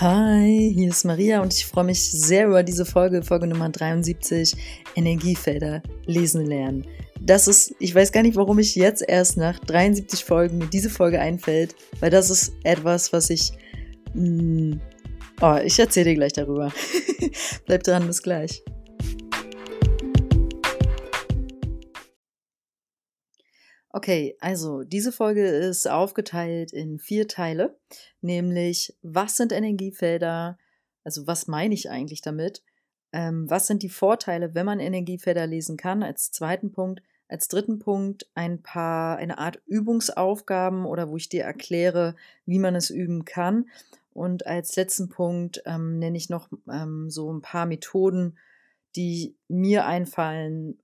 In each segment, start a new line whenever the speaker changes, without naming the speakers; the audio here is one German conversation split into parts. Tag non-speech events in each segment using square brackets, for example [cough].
Hi, hier ist Maria und ich freue mich sehr über diese Folge, Folge Nummer 73, Energiefelder lesen lernen. Das ist, ich weiß gar nicht, warum ich jetzt erst nach 73 Folgen mir diese Folge einfällt, weil das ist etwas, was ich, mh, mm, oh, ich erzähle dir gleich darüber. [laughs] Bleib dran, bis gleich. Okay, also diese Folge ist aufgeteilt in vier Teile, nämlich was sind Energiefelder, also was meine ich eigentlich damit, ähm, was sind die Vorteile, wenn man Energiefelder lesen kann, als zweiten Punkt, als dritten Punkt ein paar, eine Art Übungsaufgaben oder wo ich dir erkläre, wie man es üben kann. Und als letzten Punkt ähm, nenne ich noch ähm, so ein paar Methoden, die mir einfallen,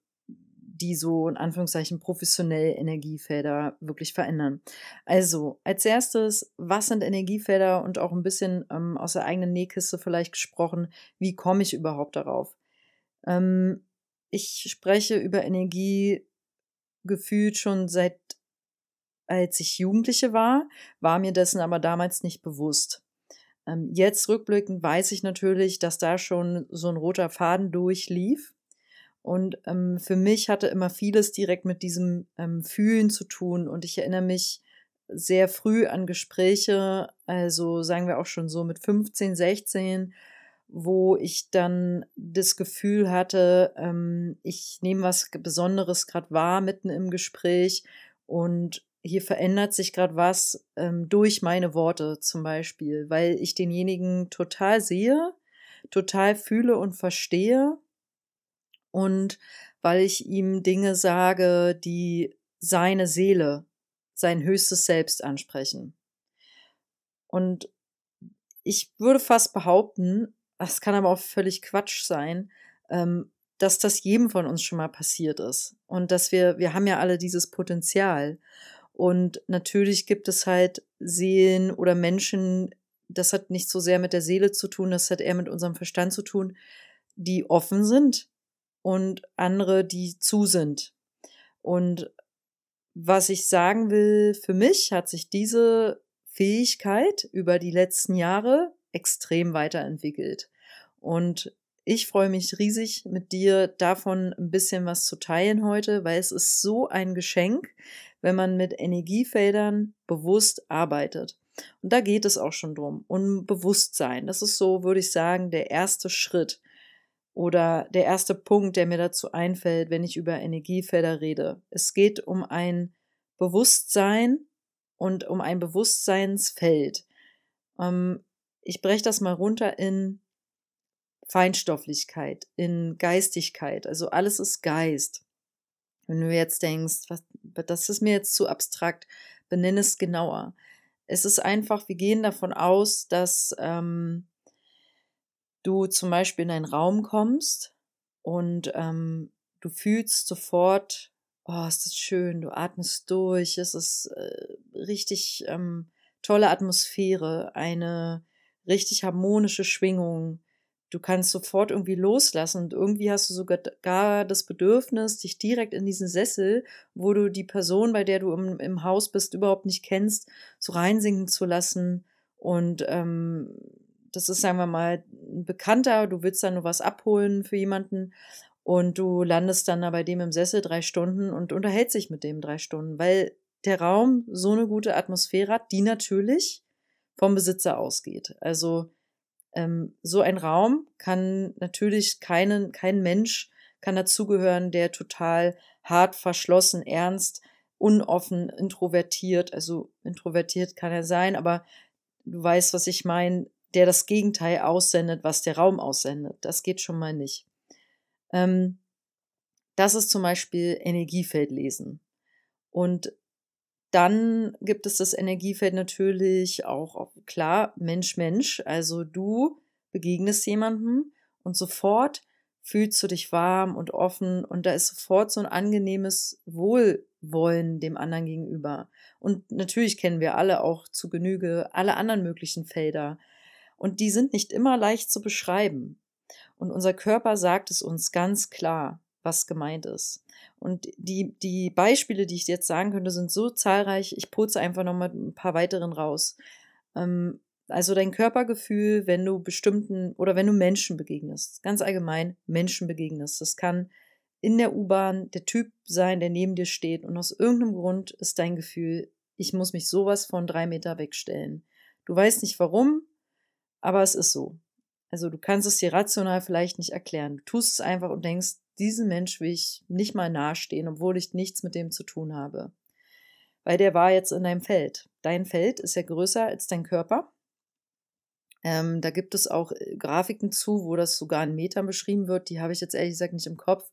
die so in Anführungszeichen professionell Energiefelder wirklich verändern. Also als erstes, was sind Energiefelder und auch ein bisschen ähm, aus der eigenen Nähkiste vielleicht gesprochen, wie komme ich überhaupt darauf? Ähm, ich spreche über Energie gefühlt schon seit als ich Jugendliche war, war mir dessen aber damals nicht bewusst. Ähm, jetzt rückblickend weiß ich natürlich, dass da schon so ein roter Faden durchlief. Und ähm, für mich hatte immer vieles direkt mit diesem ähm, Fühlen zu tun. Und ich erinnere mich sehr früh an Gespräche, also sagen wir auch schon so mit 15, 16, wo ich dann das Gefühl hatte, ähm, ich nehme was Besonderes gerade wahr mitten im Gespräch und hier verändert sich gerade was ähm, durch meine Worte zum Beispiel, weil ich denjenigen total sehe, total fühle und verstehe und weil ich ihm Dinge sage, die seine Seele, sein höchstes Selbst ansprechen. Und ich würde fast behaupten, das kann aber auch völlig Quatsch sein, ähm, dass das jedem von uns schon mal passiert ist. Und dass wir, wir haben ja alle dieses Potenzial. Und natürlich gibt es halt Seelen oder Menschen, das hat nicht so sehr mit der Seele zu tun, das hat eher mit unserem Verstand zu tun, die offen sind und andere, die zu sind. Und was ich sagen will, für mich hat sich diese Fähigkeit über die letzten Jahre extrem weiterentwickelt. Und ich freue mich riesig, mit dir davon ein bisschen was zu teilen heute, weil es ist so ein Geschenk, wenn man mit Energiefeldern bewusst arbeitet. Und da geht es auch schon drum. Um Bewusstsein. Das ist so, würde ich sagen, der erste Schritt oder der erste Punkt, der mir dazu einfällt, wenn ich über Energiefelder rede. Es geht um ein Bewusstsein und um ein Bewusstseinsfeld. Ähm, ich breche das mal runter in Feinstofflichkeit, in Geistigkeit. Also alles ist Geist. Wenn du jetzt denkst, was, das ist mir jetzt zu abstrakt, benenne es genauer. Es ist einfach, wir gehen davon aus, dass ähm, du zum Beispiel in einen Raum kommst und ähm, du fühlst sofort, oh, ist das schön, du atmest durch, es ist äh, richtig ähm, tolle Atmosphäre, eine richtig harmonische Schwingung. Du kannst sofort irgendwie loslassen und irgendwie hast du sogar gar das Bedürfnis, dich direkt in diesen Sessel, wo du die Person, bei der du im, im Haus bist, überhaupt nicht kennst, so reinsinken zu lassen und ähm, das ist, sagen wir mal, ein Bekannter, du willst dann nur was abholen für jemanden und du landest dann da bei dem im Sessel drei Stunden und unterhältst dich mit dem drei Stunden, weil der Raum so eine gute Atmosphäre hat, die natürlich vom Besitzer ausgeht. Also ähm, so ein Raum kann natürlich keinen, kein Mensch kann dazugehören, der total hart, verschlossen, ernst, unoffen, introvertiert, also introvertiert kann er sein, aber du weißt, was ich meine, der das Gegenteil aussendet, was der Raum aussendet. Das geht schon mal nicht. Ähm, das ist zum Beispiel Energiefeldlesen. Und dann gibt es das Energiefeld natürlich auch, klar, Mensch-Mensch. Also du begegnest jemandem und sofort fühlst du dich warm und offen und da ist sofort so ein angenehmes Wohlwollen dem anderen gegenüber. Und natürlich kennen wir alle auch zu Genüge alle anderen möglichen Felder. Und die sind nicht immer leicht zu beschreiben. Und unser Körper sagt es uns ganz klar, was gemeint ist. Und die, die Beispiele, die ich jetzt sagen könnte, sind so zahlreich. Ich putze einfach nochmal ein paar weiteren raus. Ähm, Also dein Körpergefühl, wenn du bestimmten oder wenn du Menschen begegnest, ganz allgemein Menschen begegnest. Das kann in der U-Bahn der Typ sein, der neben dir steht und aus irgendeinem Grund ist dein Gefühl, ich muss mich sowas von drei Meter wegstellen. Du weißt nicht warum, aber es ist so. Also du kannst es dir rational vielleicht nicht erklären. Du tust es einfach und denkst, diesem Mensch will ich nicht mal nahestehen, obwohl ich nichts mit dem zu tun habe. Weil der war jetzt in deinem Feld. Dein Feld ist ja größer als dein Körper. Ähm, da gibt es auch äh, Grafiken zu, wo das sogar in Metern beschrieben wird. Die habe ich jetzt ehrlich gesagt nicht im Kopf.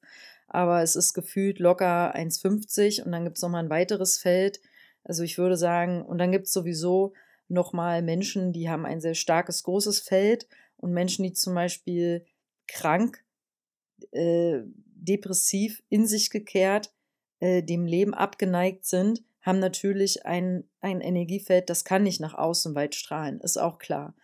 Aber es ist gefühlt locker 1,50 und dann gibt es nochmal ein weiteres Feld. Also ich würde sagen, und dann gibt es sowieso nochmal Menschen, die haben ein sehr starkes, großes Feld und Menschen, die zum Beispiel krank, äh, depressiv, in sich gekehrt, äh, dem Leben abgeneigt sind, haben natürlich ein, ein Energiefeld, das kann nicht nach außen weit strahlen, ist auch klar.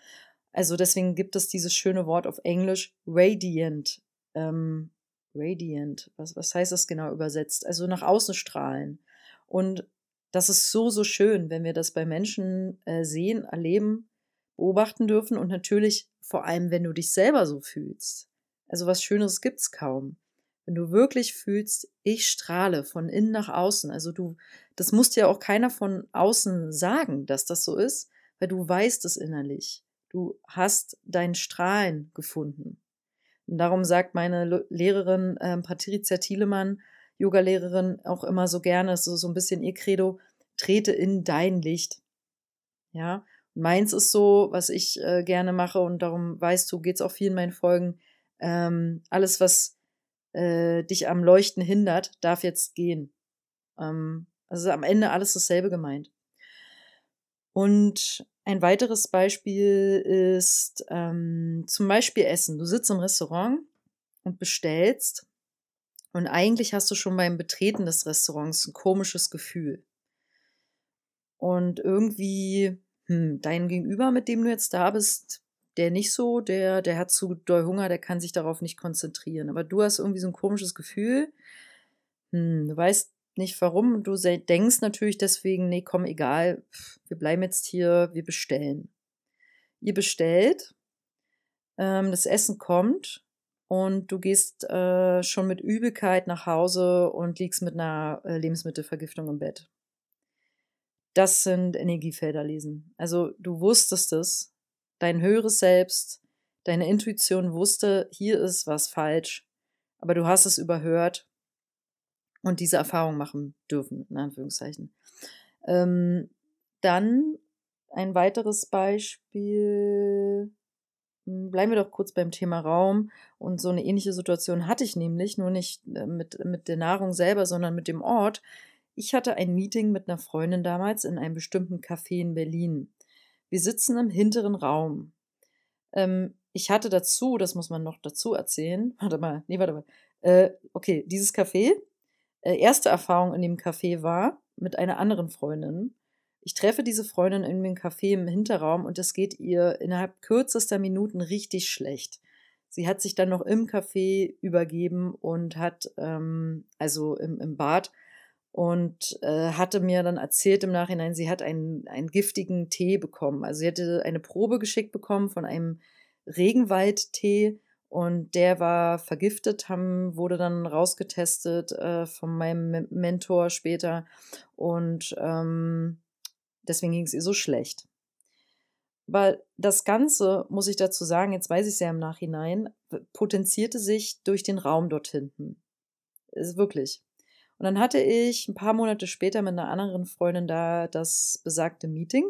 Also deswegen gibt es dieses schöne Wort auf Englisch radiant. Ähm, radiant, was, was heißt das genau übersetzt? Also nach außen strahlen. Und das ist so, so schön, wenn wir das bei Menschen äh, sehen, erleben, beobachten dürfen und natürlich vor allem, wenn du dich selber so fühlst. Also was Schöneres gibt's kaum. Wenn du wirklich fühlst, ich strahle von innen nach außen. Also du, das muss dir auch keiner von außen sagen, dass das so ist, weil du weißt es innerlich. Du hast dein Strahlen gefunden. Und darum sagt meine Lehrerin äh, Patricia Thielemann, Yoga-Lehrerin, auch immer so gerne, so, so ein bisschen ihr Credo, trete in dein Licht. Ja, meins ist so, was ich äh, gerne mache und darum weißt du, geht's auch viel in meinen Folgen. Ähm, alles, was äh, dich am Leuchten hindert, darf jetzt gehen. Ähm, also am Ende alles dasselbe gemeint. Und ein weiteres Beispiel ist ähm, zum Beispiel Essen. Du sitzt im Restaurant und bestellst und eigentlich hast du schon beim Betreten des Restaurants ein komisches Gefühl. Und irgendwie, hm, dein Gegenüber, mit dem du jetzt da bist, der nicht so, der, der hat zu doll Hunger, der kann sich darauf nicht konzentrieren. Aber du hast irgendwie so ein komisches Gefühl. Hm, du weißt nicht warum. Du denkst natürlich deswegen, nee, komm, egal, wir bleiben jetzt hier, wir bestellen. Ihr bestellt, ähm, das Essen kommt und du gehst äh, schon mit Übelkeit nach Hause und liegst mit einer äh, Lebensmittelvergiftung im Bett. Das sind Energiefelder lesen. Also du wusstest es, dein höheres Selbst, deine Intuition wusste, hier ist was falsch, aber du hast es überhört und diese Erfahrung machen dürfen, in Anführungszeichen. Ähm, dann ein weiteres Beispiel. Hm, bleiben wir doch kurz beim Thema Raum. Und so eine ähnliche Situation hatte ich nämlich, nur nicht äh, mit, mit der Nahrung selber, sondern mit dem Ort. Ich hatte ein Meeting mit einer Freundin damals in einem bestimmten Café in Berlin. Wir sitzen im hinteren Raum. Ähm, ich hatte dazu, das muss man noch dazu erzählen, [laughs] warte mal, nee, warte mal. Äh, okay, dieses Café, äh, erste Erfahrung in dem Café war mit einer anderen Freundin. Ich treffe diese Freundin in dem Café im Hinterraum und es geht ihr innerhalb kürzester Minuten richtig schlecht. Sie hat sich dann noch im Café übergeben und hat, ähm, also im, im Bad, und äh, hatte mir dann erzählt im Nachhinein, sie hat einen, einen giftigen Tee bekommen. Also sie hatte eine Probe geschickt bekommen von einem Regenwaldtee und der war vergiftet, haben, wurde dann rausgetestet äh, von meinem Mentor später und ähm, deswegen ging es ihr so schlecht. Weil das Ganze, muss ich dazu sagen, jetzt weiß ich es ja im Nachhinein, potenzierte sich durch den Raum dort hinten. Ist wirklich. Und dann hatte ich ein paar Monate später mit einer anderen Freundin da das besagte Meeting.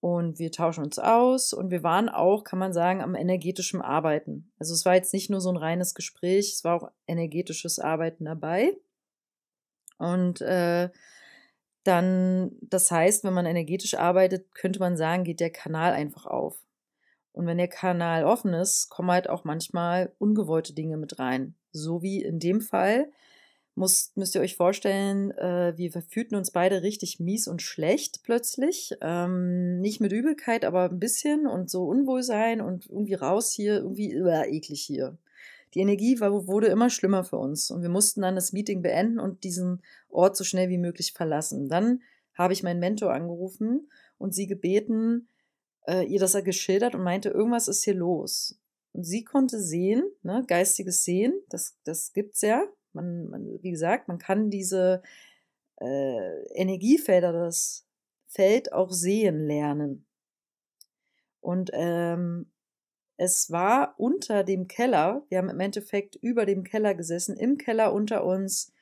Und wir tauschen uns aus und wir waren auch, kann man sagen, am energetischen Arbeiten. Also es war jetzt nicht nur so ein reines Gespräch, es war auch energetisches Arbeiten dabei. Und äh, dann, das heißt, wenn man energetisch arbeitet, könnte man sagen, geht der Kanal einfach auf. Und wenn der Kanal offen ist, kommen halt auch manchmal ungewollte Dinge mit rein. So wie in dem Fall, muss, müsst ihr euch vorstellen, äh, wir fühlten uns beide richtig mies und schlecht plötzlich. Ähm, nicht mit Übelkeit, aber ein bisschen und so Unwohlsein und irgendwie raus hier, irgendwie äh, eklig hier. Die Energie war, wurde immer schlimmer für uns und wir mussten dann das Meeting beenden und diesen Ort so schnell wie möglich verlassen. Dann habe ich meinen Mentor angerufen und sie gebeten, äh, ihr das geschildert und meinte, irgendwas ist hier los. Und sie konnte sehen, ne, geistiges Sehen, das, das gibt's ja. Man, man, wie gesagt, man kann diese äh, Energiefelder, das Feld auch sehen lernen. Und ähm, es war unter dem Keller, wir haben im Endeffekt über dem Keller gesessen, im Keller unter uns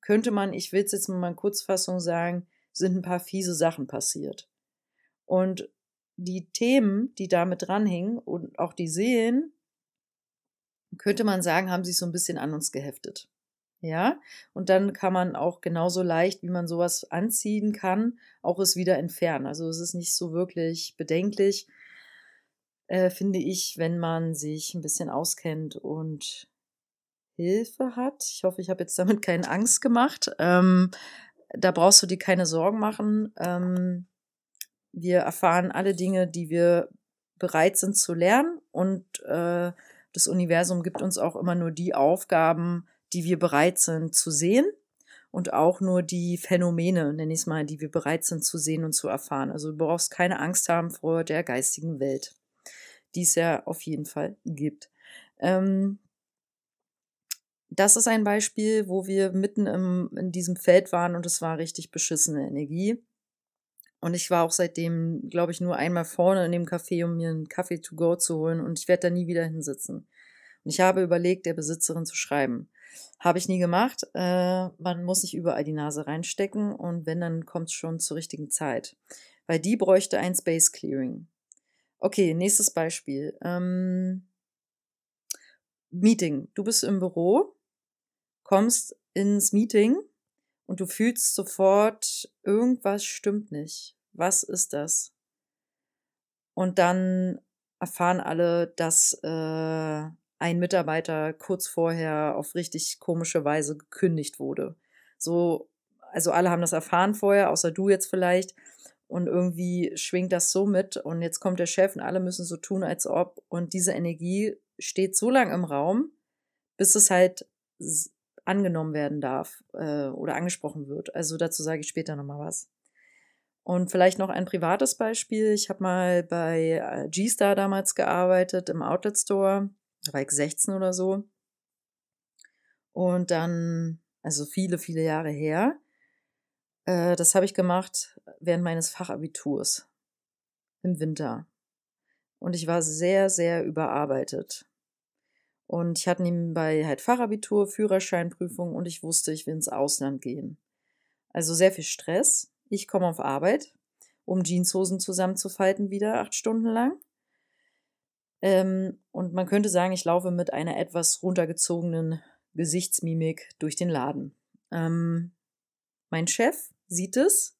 könnte man, ich will es jetzt mal in Kurzfassung sagen, sind ein paar fiese Sachen passiert. Und die Themen, die damit dranhingen und auch die Seelen, könnte man sagen, haben sich so ein bisschen an uns geheftet. Ja, und dann kann man auch genauso leicht, wie man sowas anziehen kann, auch es wieder entfernen. Also es ist nicht so wirklich bedenklich, äh, finde ich, wenn man sich ein bisschen auskennt und Hilfe hat. Ich hoffe, ich habe jetzt damit keine Angst gemacht. Ähm, da brauchst du dir keine Sorgen machen. Ähm, wir erfahren alle Dinge, die wir bereit sind zu lernen und äh, das Universum gibt uns auch immer nur die Aufgaben, die wir bereit sind zu sehen und auch nur die Phänomene, nenne ich es mal, die wir bereit sind zu sehen und zu erfahren. Also du brauchst keine Angst haben vor der geistigen Welt, die es ja auf jeden Fall gibt. Ähm, das ist ein Beispiel, wo wir mitten im, in diesem Feld waren und es war richtig beschissene Energie. Und ich war auch seitdem, glaube ich, nur einmal vorne in dem Café, um mir einen Kaffee to go zu holen und ich werde da nie wieder hinsitzen. Und ich habe überlegt, der Besitzerin zu schreiben. Habe ich nie gemacht. Äh, man muss nicht überall die Nase reinstecken und wenn, dann kommt es schon zur richtigen Zeit. Weil die bräuchte ein Space Clearing. Okay, nächstes Beispiel. Ähm, Meeting. Du bist im Büro, kommst ins Meeting und du fühlst sofort, irgendwas stimmt nicht. Was ist das? Und dann erfahren alle, dass äh, ein Mitarbeiter kurz vorher auf richtig komische Weise gekündigt wurde. So, also alle haben das erfahren vorher, außer du jetzt vielleicht. Und irgendwie schwingt das so mit. Und jetzt kommt der Chef und alle müssen so tun, als ob. Und diese Energie steht so lang im Raum, bis es halt angenommen werden darf äh, oder angesprochen wird. Also dazu sage ich später nochmal was. Und vielleicht noch ein privates Beispiel. Ich habe mal bei äh, G-Star damals gearbeitet im Outlet Store da war ich 16 oder so. Und dann, also viele, viele Jahre her, äh, das habe ich gemacht während meines Fachabiturs im Winter. Und ich war sehr, sehr überarbeitet. Und ich hatte nebenbei halt Fachabitur, Führerscheinprüfung und ich wusste, ich will ins Ausland gehen. Also sehr viel Stress. Ich komme auf Arbeit, um Jeanshosen zusammenzufalten wieder acht Stunden lang. Ähm, und man könnte sagen, ich laufe mit einer etwas runtergezogenen Gesichtsmimik durch den Laden. Ähm, mein Chef sieht es,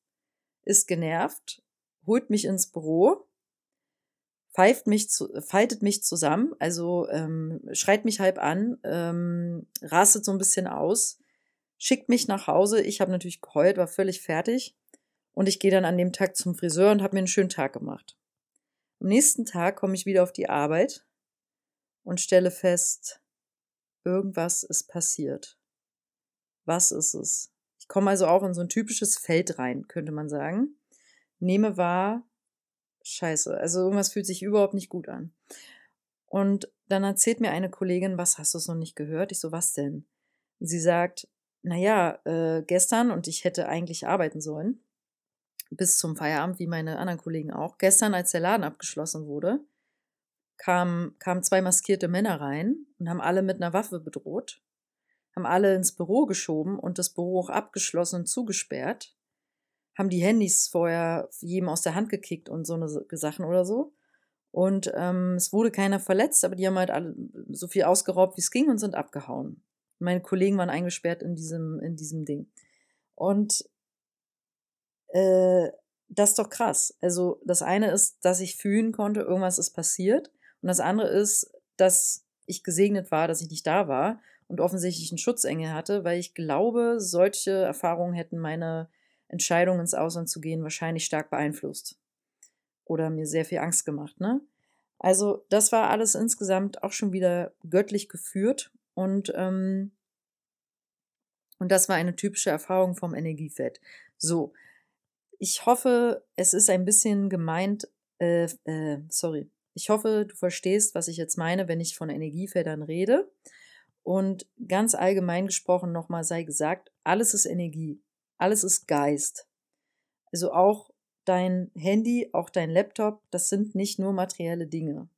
ist genervt, holt mich ins Büro, pfeift mich zu, faltet mich zusammen, also ähm, schreit mich halb an, ähm, rastet so ein bisschen aus, schickt mich nach Hause. Ich habe natürlich geheult, war völlig fertig. Und ich gehe dann an dem Tag zum Friseur und habe mir einen schönen Tag gemacht. Am nächsten Tag komme ich wieder auf die Arbeit und stelle fest, irgendwas ist passiert. Was ist es? Komme also auch in so ein typisches Feld rein, könnte man sagen. Nehme wahr, scheiße, also irgendwas fühlt sich überhaupt nicht gut an. Und dann erzählt mir eine Kollegin, was hast du es noch nicht gehört? Ich so, was denn? Sie sagt, naja, äh, gestern und ich hätte eigentlich arbeiten sollen bis zum Feierabend, wie meine anderen Kollegen auch. Gestern, als der Laden abgeschlossen wurde, kamen, kamen zwei maskierte Männer rein und haben alle mit einer Waffe bedroht, haben alle ins Büro geschoben und das Büro auch abgeschlossen und zugesperrt, haben die Handys vorher jedem aus der Hand gekickt und so eine Sachen oder so. Und ähm, es wurde keiner verletzt, aber die haben halt alle so viel ausgeraubt, wie es ging und sind abgehauen. Meine Kollegen waren eingesperrt in diesem, in diesem Ding. Und äh, das ist doch krass. Also das eine ist, dass ich fühlen konnte, irgendwas ist passiert. Und das andere ist, dass ich gesegnet war, dass ich nicht da war und offensichtlich einen Schutzengel hatte, weil ich glaube, solche Erfahrungen hätten meine Entscheidung ins Ausland zu gehen wahrscheinlich stark beeinflusst. Oder mir sehr viel Angst gemacht, ne? Also, das war alles insgesamt auch schon wieder göttlich geführt und, ähm, und das war eine typische Erfahrung vom Energiefeld. So, ich hoffe, es ist ein bisschen gemeint, Äh, äh, sorry. Ich hoffe, du verstehst, was ich jetzt meine, wenn ich von Energiefeldern rede. Und ganz allgemein gesprochen nochmal sei gesagt, alles ist Energie, alles ist Geist. Also auch dein Handy, auch dein Laptop, das sind nicht nur materielle Dinge.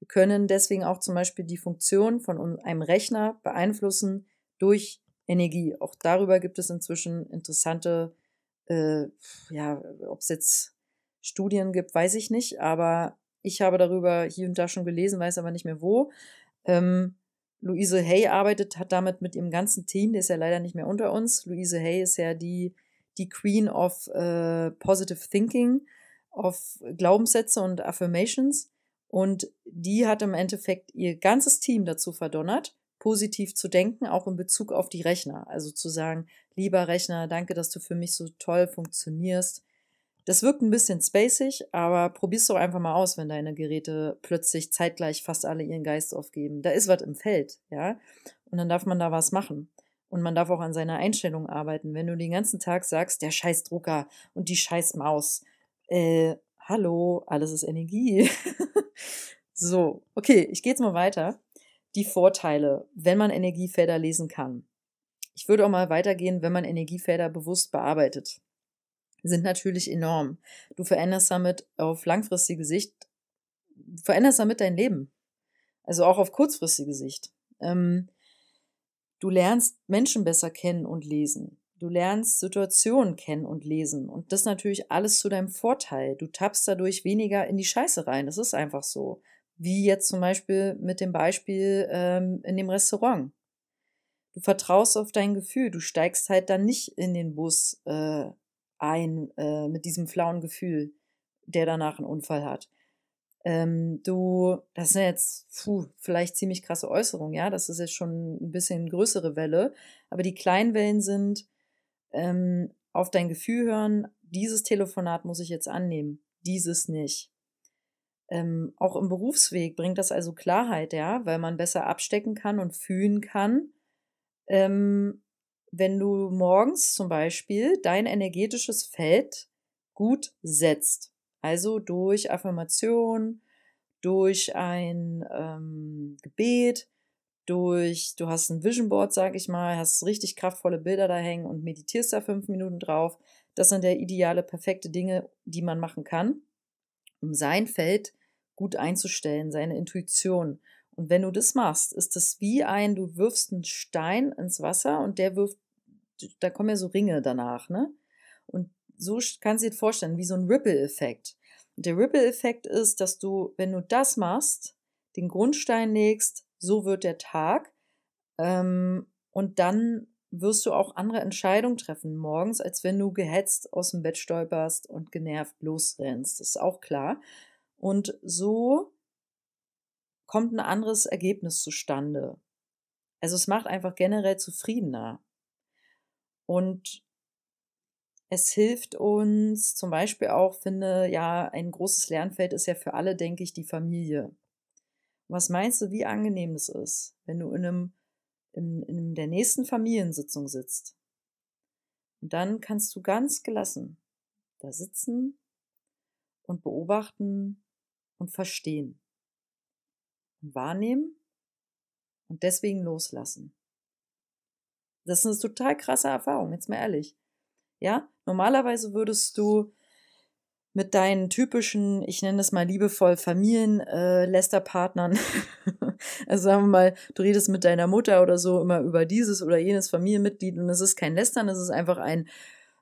Wir können deswegen auch zum Beispiel die Funktion von einem Rechner beeinflussen durch Energie. Auch darüber gibt es inzwischen interessante, äh, ja, ob es jetzt Studien gibt, weiß ich nicht, aber ich habe darüber hier und da schon gelesen, weiß aber nicht mehr wo. Ähm, Luise Hay arbeitet, hat damit mit ihrem ganzen Team, der ist ja leider nicht mehr unter uns. Luise Hay ist ja die, die Queen of äh, Positive Thinking, of Glaubenssätze und Affirmations. Und die hat im Endeffekt ihr ganzes Team dazu verdonnert, positiv zu denken, auch in Bezug auf die Rechner. Also zu sagen, lieber Rechner, danke, dass du für mich so toll funktionierst. Das wirkt ein bisschen spacig, aber probier's doch einfach mal aus, wenn deine Geräte plötzlich zeitgleich fast alle ihren Geist aufgeben. Da ist was im Feld, ja. Und dann darf man da was machen. Und man darf auch an seiner Einstellung arbeiten. Wenn du den ganzen Tag sagst, der scheiß Drucker und die scheiß Maus, äh, hallo, alles ist Energie. [laughs] so, okay, ich gehe jetzt mal weiter. Die Vorteile, wenn man Energiefelder lesen kann. Ich würde auch mal weitergehen, wenn man Energiefelder bewusst bearbeitet sind natürlich enorm. Du veränderst damit auf langfristige Sicht, veränderst damit dein Leben. Also auch auf kurzfristige Sicht. Ähm, du lernst Menschen besser kennen und lesen. Du lernst Situationen kennen und lesen. Und das natürlich alles zu deinem Vorteil. Du tappst dadurch weniger in die Scheiße rein. Das ist einfach so. Wie jetzt zum Beispiel mit dem Beispiel ähm, in dem Restaurant. Du vertraust auf dein Gefühl. Du steigst halt dann nicht in den Bus äh, ein äh, mit diesem flauen Gefühl, der danach einen Unfall hat. Ähm, du, das sind jetzt puh, vielleicht ziemlich krasse Äußerungen, ja, das ist jetzt schon ein bisschen größere Welle, aber die kleinen Wellen sind ähm, auf dein Gefühl hören, dieses Telefonat muss ich jetzt annehmen, dieses nicht. Ähm, auch im Berufsweg bringt das also Klarheit, ja, weil man besser abstecken kann und fühlen kann, ähm, wenn du morgens zum Beispiel dein energetisches Feld gut setzt. Also durch Affirmation, durch ein ähm, Gebet, durch, du hast ein Vision Board, sag ich mal, hast richtig kraftvolle Bilder da hängen und meditierst da fünf Minuten drauf. Das sind der ideale, perfekte Dinge, die man machen kann, um sein Feld gut einzustellen, seine Intuition. Und wenn du das machst, ist das wie ein, du wirfst einen Stein ins Wasser und der wirft, da kommen ja so Ringe danach, ne? Und so kannst du dir vorstellen, wie so ein Ripple-Effekt. Der Ripple-Effekt ist, dass du, wenn du das machst, den Grundstein legst, so wird der Tag. Ähm, und dann wirst du auch andere Entscheidungen treffen morgens, als wenn du gehetzt aus dem Bett stolperst und genervt losrennst. Das ist auch klar. Und so kommt ein anderes Ergebnis zustande. Also es macht einfach generell zufriedener. Und es hilft uns zum Beispiel auch, finde, ja, ein großes Lernfeld ist ja für alle, denke ich, die Familie. Was meinst du, wie angenehm es ist, wenn du in einem, in, in der nächsten Familiensitzung sitzt? Und dann kannst du ganz gelassen da sitzen und beobachten und verstehen wahrnehmen und deswegen loslassen. Das ist eine total krasse Erfahrung, jetzt mal ehrlich. Ja, normalerweise würdest du mit deinen typischen, ich nenne es mal liebevoll Familienlästerpartnern, äh, [laughs] also sagen wir mal, du redest mit deiner Mutter oder so immer über dieses oder jenes Familienmitglied und es ist kein Lästern, es ist einfach ein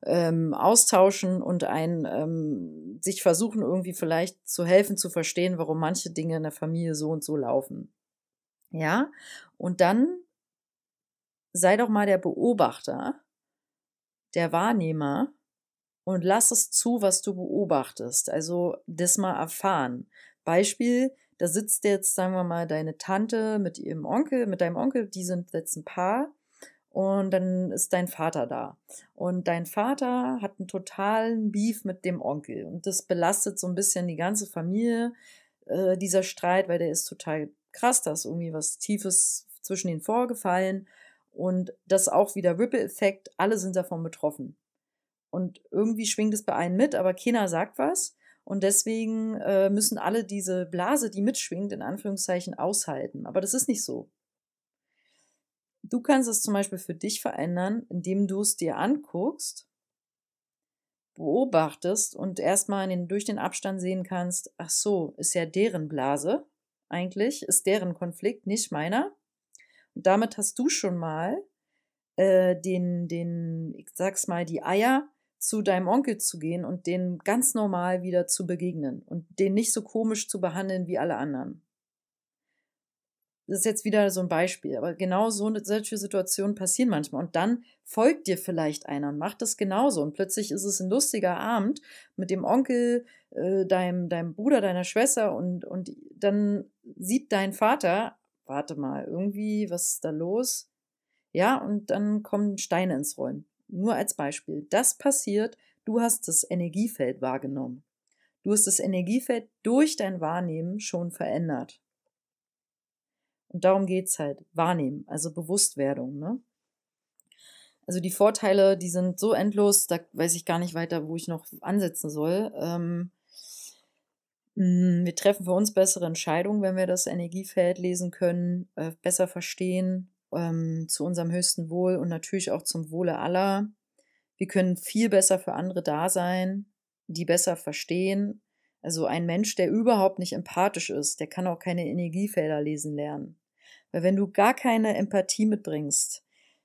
ähm, austauschen und ein ähm, sich versuchen, irgendwie vielleicht zu helfen, zu verstehen, warum manche Dinge in der Familie so und so laufen. Ja, und dann sei doch mal der Beobachter, der Wahrnehmer und lass es zu, was du beobachtest. Also das mal erfahren. Beispiel, da sitzt jetzt, sagen wir mal, deine Tante mit ihrem Onkel, mit deinem Onkel, die sind jetzt ein Paar und dann ist dein Vater da. Und dein Vater hat einen totalen Beef mit dem Onkel. Und das belastet so ein bisschen die ganze Familie, äh, dieser Streit, weil der ist total krass. Da ist irgendwie was Tiefes zwischen ihnen vorgefallen. Und das auch wieder Ripple-Effekt. Alle sind davon betroffen. Und irgendwie schwingt es bei einem mit, aber keiner sagt was. Und deswegen äh, müssen alle diese Blase, die mitschwingt, in Anführungszeichen aushalten. Aber das ist nicht so. Du kannst es zum Beispiel für dich verändern, indem du es dir anguckst, beobachtest und erstmal den, durch den Abstand sehen kannst, ach so, ist ja deren Blase eigentlich, ist deren Konflikt, nicht meiner. Und damit hast du schon mal äh, den, den, ich sag's mal, die Eier zu deinem Onkel zu gehen und den ganz normal wieder zu begegnen und den nicht so komisch zu behandeln wie alle anderen. Das ist jetzt wieder so ein Beispiel, aber genau so solche Situationen passieren manchmal. Und dann folgt dir vielleicht einer und macht das genauso. Und plötzlich ist es ein lustiger Abend mit dem Onkel, äh, deinem, deinem Bruder, deiner Schwester und, und dann sieht dein Vater, warte mal, irgendwie, was ist da los? Ja, und dann kommen Steine ins Rollen. Nur als Beispiel. Das passiert, du hast das Energiefeld wahrgenommen. Du hast das Energiefeld durch dein Wahrnehmen schon verändert. Und darum geht's halt. Wahrnehmen, also Bewusstwerdung, ne? Also die Vorteile, die sind so endlos, da weiß ich gar nicht weiter, wo ich noch ansetzen soll. Ähm, mm, wir treffen für uns bessere Entscheidungen, wenn wir das Energiefeld lesen können, äh, besser verstehen, ähm, zu unserem höchsten Wohl und natürlich auch zum Wohle aller. Wir können viel besser für andere da sein, die besser verstehen. Also ein Mensch, der überhaupt nicht empathisch ist, der kann auch keine Energiefelder lesen lernen. Weil wenn du gar keine Empathie mitbringst,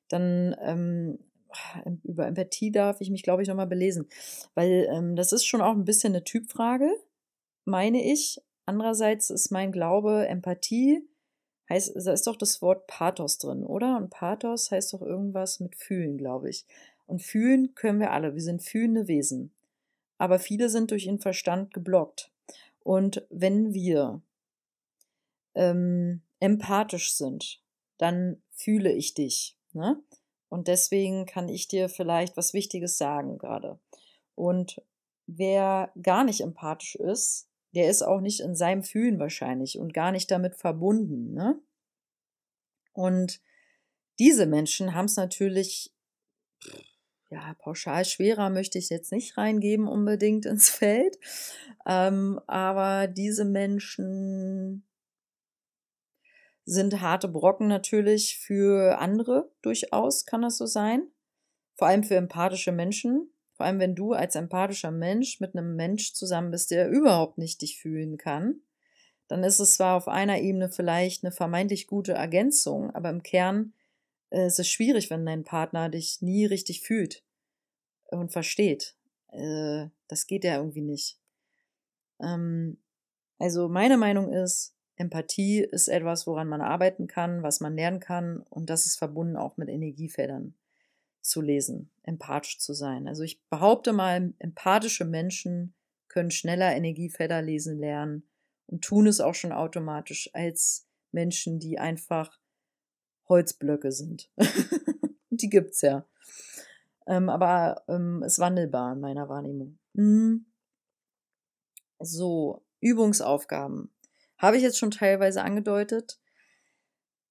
dann ähm, [sighs] über Empathie darf ich mich, glaube ich, nochmal belesen. Weil ähm, das ist schon auch ein bisschen eine Typfrage, meine ich. Andererseits ist mein Glaube, Empathie heißt, da ist doch das Wort Pathos drin, oder? Und Pathos heißt doch irgendwas mit fühlen, glaube ich. Und fühlen können wir alle. Wir sind fühlende Wesen. Aber viele sind durch ihren Verstand geblockt. Und wenn wir ähm, empathisch sind, dann fühle ich dich. Ne? Und deswegen kann ich dir vielleicht was Wichtiges sagen gerade. Und wer gar nicht empathisch ist, der ist auch nicht in seinem Fühlen wahrscheinlich und gar nicht damit verbunden. Ne? Und diese Menschen haben es natürlich, ja, pauschal schwerer möchte ich jetzt nicht reingeben unbedingt ins Feld. Ähm, aber diese Menschen sind harte Brocken natürlich für andere durchaus, kann das so sein. Vor allem für empathische Menschen. Vor allem, wenn du als empathischer Mensch mit einem Mensch zusammen bist, der überhaupt nicht dich fühlen kann, dann ist es zwar auf einer Ebene vielleicht eine vermeintlich gute Ergänzung, aber im Kern äh, ist es schwierig, wenn dein Partner dich nie richtig fühlt und versteht. Äh, das geht ja irgendwie nicht. Ähm, also meine Meinung ist, Empathie ist etwas, woran man arbeiten kann, was man lernen kann und das ist verbunden auch mit Energiefeldern zu lesen, empathisch zu sein. Also ich behaupte mal, empathische Menschen können schneller Energiefelder lesen lernen und tun es auch schon automatisch als Menschen, die einfach Holzblöcke sind. [laughs] die gibt's ja. Ähm, aber ähm, ist wandelbar in meiner Wahrnehmung. Mhm. So, Übungsaufgaben. Habe ich jetzt schon teilweise angedeutet.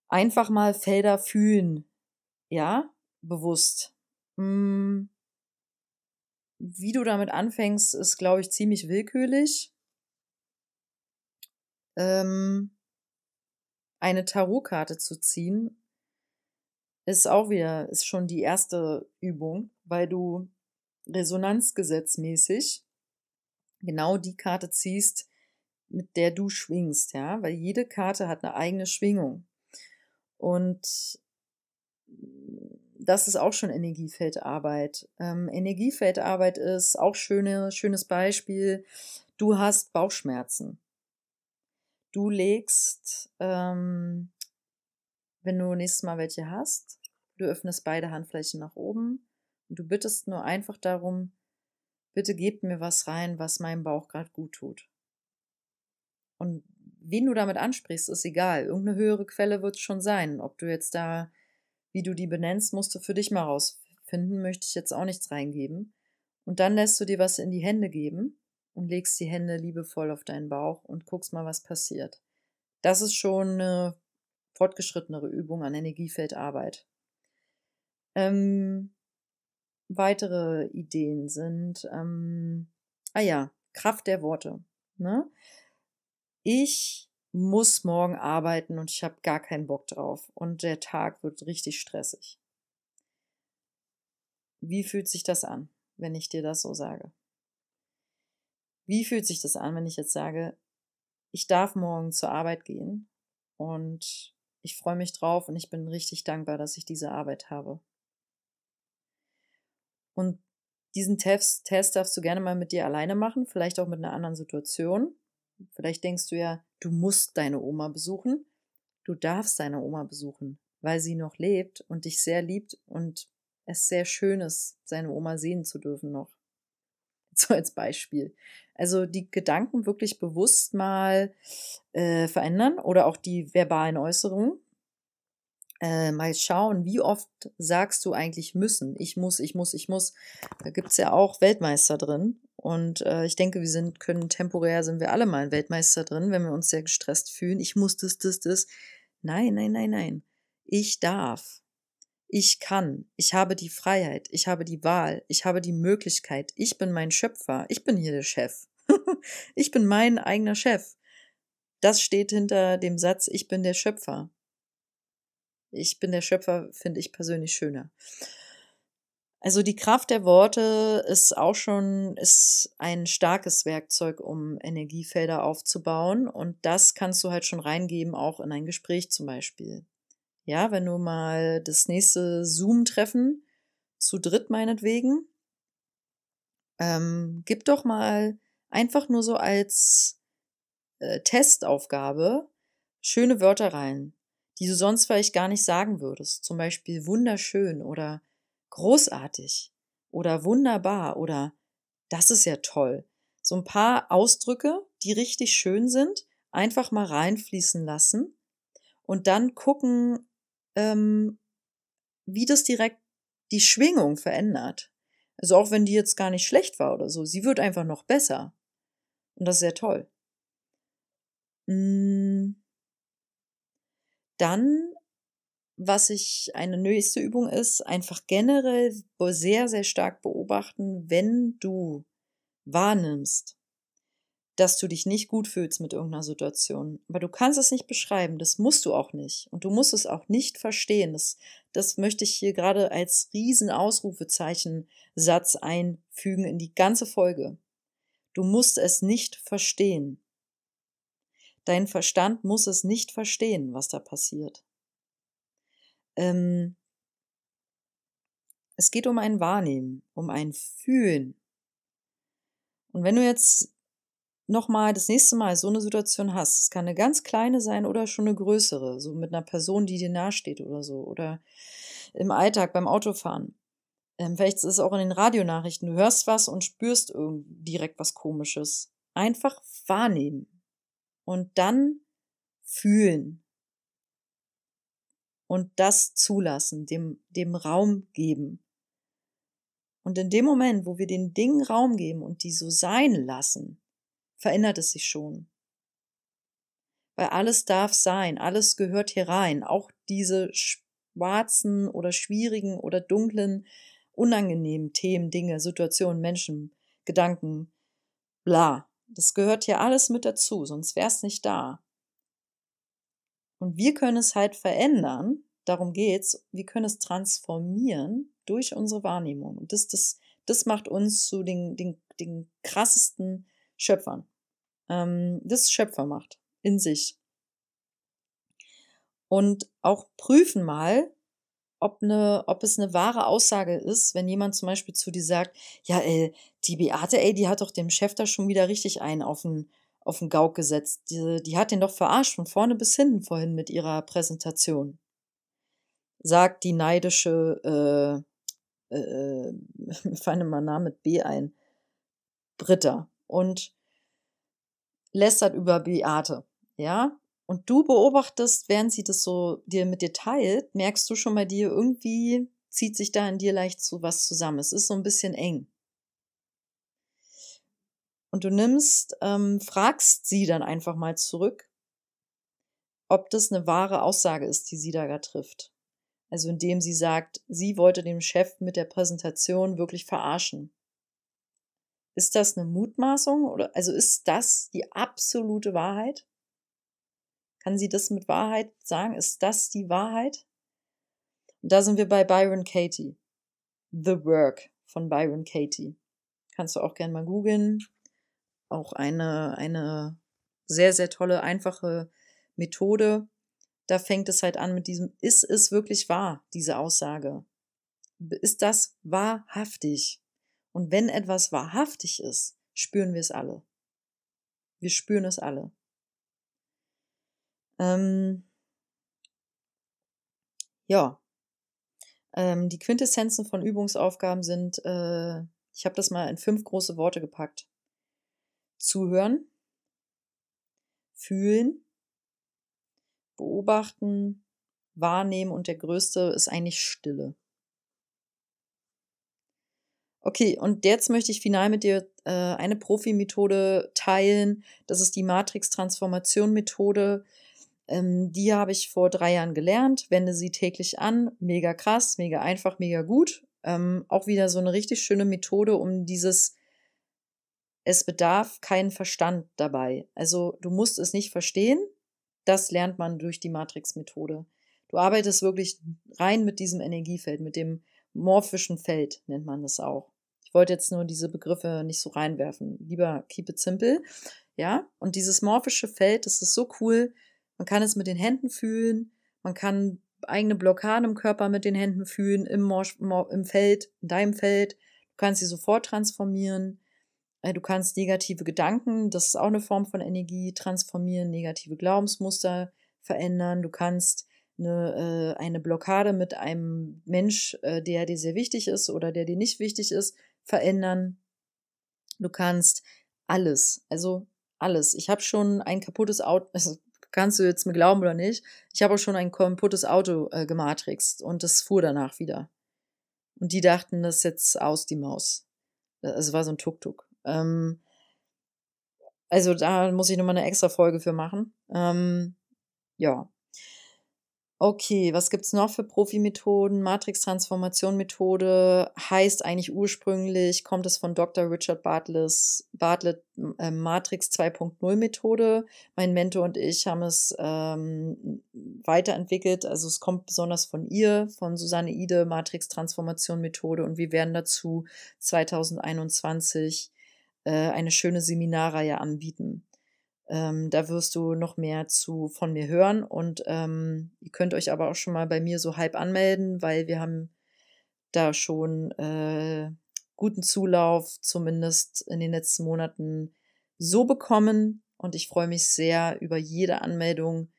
Einfach mal Felder fühlen. Ja, bewusst. Hm. Wie du damit anfängst, ist, glaube ich, ziemlich willkürlich. Ähm, eine Tarotkarte zu ziehen, ist auch wieder, ist schon die erste Übung, weil du resonanzgesetzmäßig genau die Karte ziehst, mit der du schwingst, ja, weil jede Karte hat eine eigene Schwingung. Und das ist auch schon Energiefeldarbeit. Ähm, Energiefeldarbeit ist auch schöne, schönes Beispiel. Du hast Bauchschmerzen. Du legst, ähm, wenn du nächstes Mal welche hast, du öffnest beide Handflächen nach oben und du bittest nur einfach darum, bitte gebt mir was rein, was meinem Bauch gerade gut tut. Und wen du damit ansprichst, ist egal. Irgendeine höhere Quelle wird es schon sein. Ob du jetzt da, wie du die benennst, musst du für dich mal rausfinden, möchte ich jetzt auch nichts reingeben. Und dann lässt du dir was in die Hände geben und legst die Hände liebevoll auf deinen Bauch und guckst mal, was passiert. Das ist schon eine fortgeschrittenere Übung an Energiefeldarbeit. Ähm, weitere Ideen sind, ähm, ah ja, Kraft der Worte. Ne? Ich muss morgen arbeiten und ich habe gar keinen Bock drauf und der Tag wird richtig stressig. Wie fühlt sich das an, wenn ich dir das so sage? Wie fühlt sich das an, wenn ich jetzt sage, ich darf morgen zur Arbeit gehen und ich freue mich drauf und ich bin richtig dankbar, dass ich diese Arbeit habe. Und diesen Test, Test darfst du gerne mal mit dir alleine machen, vielleicht auch mit einer anderen Situation. Vielleicht denkst du ja, du musst deine Oma besuchen. Du darfst deine Oma besuchen, weil sie noch lebt und dich sehr liebt und es sehr schön ist, seine Oma sehen zu dürfen noch. [laughs] So als Beispiel. Also die Gedanken wirklich bewusst mal äh, verändern oder auch die verbalen Äußerungen äh, mal schauen, wie oft sagst du eigentlich müssen. Ich muss, ich muss, ich muss. Da gibt's ja auch Weltmeister drin. Und äh, ich denke, wir sind, können temporär sind wir alle mal ein Weltmeister drin, wenn wir uns sehr gestresst fühlen. Ich muss das, das, das. Nein, nein, nein, nein. Ich darf. Ich kann. Ich habe die Freiheit. Ich habe die Wahl. Ich habe die Möglichkeit. Ich bin mein Schöpfer. Ich bin hier der Chef. [laughs] ich bin mein eigener Chef. Das steht hinter dem Satz, ich bin der Schöpfer. Ich bin der Schöpfer, finde ich persönlich schöner. Also die Kraft der Worte ist auch schon, ist ein starkes Werkzeug, um Energiefelder aufzubauen. Und das kannst du halt schon reingeben, auch in ein Gespräch zum Beispiel. Ja, wenn du mal das nächste Zoom-Treffen zu dritt meinetwegen, ähm, gib doch mal einfach nur so als äh, Testaufgabe schöne Wörter rein die du sonst vielleicht gar nicht sagen würdest. Zum Beispiel wunderschön oder großartig oder wunderbar oder das ist ja toll. So ein paar Ausdrücke, die richtig schön sind, einfach mal reinfließen lassen und dann gucken, ähm, wie das direkt die Schwingung verändert. Also auch wenn die jetzt gar nicht schlecht war oder so, sie wird einfach noch besser. Und das ist sehr toll. Hm. Dann, was ich eine nächste Übung ist, einfach generell sehr, sehr stark beobachten, wenn du wahrnimmst, dass du dich nicht gut fühlst mit irgendeiner Situation. Aber du kannst es nicht beschreiben, das musst du auch nicht. Und du musst es auch nicht verstehen. Das, das möchte ich hier gerade als riesen Ausrufezeichen Satz einfügen in die ganze Folge. Du musst es nicht verstehen. Dein Verstand muss es nicht verstehen, was da passiert. Ähm, es geht um ein Wahrnehmen, um ein Fühlen. Und wenn du jetzt nochmal das nächste Mal so eine Situation hast, es kann eine ganz kleine sein oder schon eine größere, so mit einer Person, die dir nahesteht oder so, oder im Alltag beim Autofahren. Ähm, vielleicht ist es auch in den Radionachrichten, du hörst was und spürst direkt was Komisches. Einfach wahrnehmen und dann fühlen und das zulassen, dem, dem Raum geben. Und in dem Moment, wo wir den Dingen Raum geben und die so sein lassen, verändert es sich schon. Weil alles darf sein, alles gehört hier rein, auch diese schwarzen oder schwierigen oder dunklen, unangenehmen Themen, Dinge, Situationen, Menschen, Gedanken, bla. Das gehört hier alles mit dazu, sonst wäre es nicht da. Und wir können es halt verändern, darum geht's, wir können es transformieren durch unsere Wahrnehmung. Und das, das, das macht uns zu den, den, den krassesten Schöpfern. Ähm, das ist Schöpfermacht in sich. Und auch prüfen mal, ob, eine, ob es eine wahre Aussage ist, wenn jemand zum Beispiel zu dir sagt, ja, ey, die Beate, ey, die hat doch dem Chef da schon wieder richtig einen auf den, auf den Gauk gesetzt. Die, die hat den doch verarscht von vorne bis hinten vorhin mit ihrer Präsentation. Sagt die neidische, äh, äh, [laughs] mir fallen mal Namen mit B ein, Britta. Und lästert über Beate. Ja, und du beobachtest, während sie das so dir mit dir teilt, merkst du schon bei dir, irgendwie zieht sich da in dir leicht so was zusammen. Es ist so ein bisschen eng. Und du nimmst, ähm, fragst sie dann einfach mal zurück, ob das eine wahre Aussage ist, die sie da trifft. Also indem sie sagt, sie wollte dem Chef mit der Präsentation wirklich verarschen. Ist das eine Mutmaßung oder also ist das die absolute Wahrheit? Kann sie das mit Wahrheit sagen? Ist das die Wahrheit? Und da sind wir bei Byron Katie. The Work von Byron Katie. Kannst du auch gerne mal googeln. Auch eine, eine sehr, sehr tolle, einfache Methode. Da fängt es halt an mit diesem, ist es wirklich wahr, diese Aussage? Ist das wahrhaftig? Und wenn etwas wahrhaftig ist, spüren wir es alle. Wir spüren es alle. Ähm, ja. Ähm, die Quintessenzen von Übungsaufgaben sind, äh, ich habe das mal in fünf große Worte gepackt. Zuhören, fühlen, beobachten, wahrnehmen und der größte ist eigentlich Stille. Okay, und jetzt möchte ich final mit dir äh, eine Profi-Methode teilen. Das ist die Matrix-Transformation-Methode. Ähm, die habe ich vor drei Jahren gelernt, wende sie täglich an. Mega krass, mega einfach, mega gut. Ähm, auch wieder so eine richtig schöne Methode, um dieses, es bedarf keinen Verstand dabei. Also du musst es nicht verstehen. Das lernt man durch die Matrix-Methode. Du arbeitest wirklich rein mit diesem Energiefeld, mit dem morphischen Feld nennt man das auch wollte jetzt nur diese Begriffe nicht so reinwerfen. Lieber keep it simple. Ja, und dieses morphische Feld, das ist so cool. Man kann es mit den Händen fühlen. Man kann eigene Blockaden im Körper mit den Händen fühlen, im, im Feld, in deinem Feld. Du kannst sie sofort transformieren. Äh, du kannst negative Gedanken, das ist auch eine Form von Energie, transformieren, negative Glaubensmuster verändern. Du kannst eine, äh, eine Blockade mit einem Mensch, äh, der dir sehr wichtig ist oder der dir nicht wichtig ist, verändern. Du kannst alles, also alles. Ich habe schon ein kaputtes Auto, also kannst du jetzt mir glauben oder nicht, ich habe auch schon ein kaputtes Auto äh, gematrixt und das fuhr danach wieder. Und die dachten, das ist jetzt aus die Maus. Also war so ein Tuk-Tuk. Ähm, also da muss ich nochmal eine extra Folge für machen. Ähm, ja, Okay, was gibt's noch für Profimethoden? Matrix-Transformation-Methode heißt eigentlich ursprünglich, kommt es von Dr. Richard Bartlett's, Bartlett äh, Matrix 2.0 Methode. Mein Mentor und ich haben es ähm, weiterentwickelt. Also es kommt besonders von ihr, von Susanne Ide, Matrix-Transformation-Methode. Und wir werden dazu 2021 äh, eine schöne Seminarreihe anbieten. Ähm, da wirst du noch mehr zu von mir hören und ähm, ihr könnt euch aber auch schon mal bei mir so halb anmelden, weil wir haben da schon äh, guten Zulauf, zumindest in den letzten Monaten so bekommen und ich freue mich sehr über jede Anmeldung,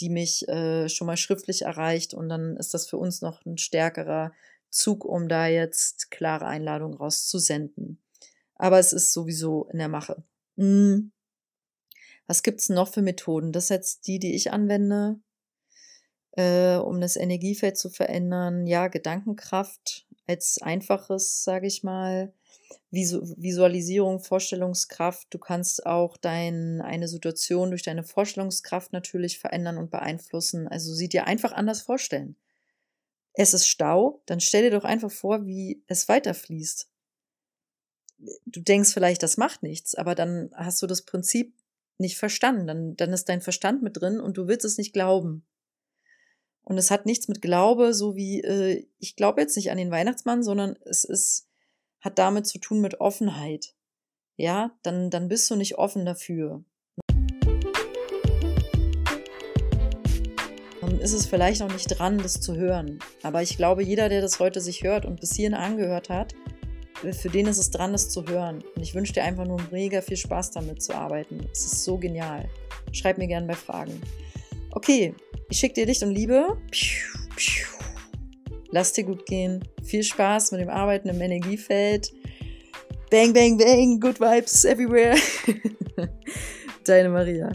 die mich äh, schon mal schriftlich erreicht und dann ist das für uns noch ein stärkerer Zug, um da jetzt klare Einladungen rauszusenden. Aber es ist sowieso in der Mache. Mm. Was gibt es noch für Methoden? Das ist jetzt die, die ich anwende, äh, um das Energiefeld zu verändern. Ja, Gedankenkraft als einfaches, sage ich mal. Visu Visualisierung, Vorstellungskraft. Du kannst auch dein, eine Situation durch deine Vorstellungskraft natürlich verändern und beeinflussen. Also sie dir einfach anders vorstellen. Es ist Stau, dann stell dir doch einfach vor, wie es weiterfließt. Du denkst vielleicht, das macht nichts, aber dann hast du das Prinzip nicht verstanden. Dann, dann ist dein Verstand mit drin und du willst es nicht glauben. Und es hat nichts mit Glaube, so wie äh, ich glaube jetzt nicht an den Weihnachtsmann, sondern es ist, hat damit zu tun mit Offenheit. Ja, dann, dann bist du nicht offen dafür. Dann ist es vielleicht noch nicht dran, das zu hören. Aber ich glaube, jeder, der das heute sich hört und bis hierhin angehört hat, für den ist es dran, das zu hören. Und ich wünsche dir einfach nur mega viel Spaß damit zu arbeiten. Es ist so genial. Schreib mir gerne bei Fragen. Okay, ich schicke dir Licht und Liebe. Lass dir gut gehen. Viel Spaß mit dem Arbeiten im Energiefeld. Bang, bang, bang. Good vibes everywhere. [laughs] Deine Maria.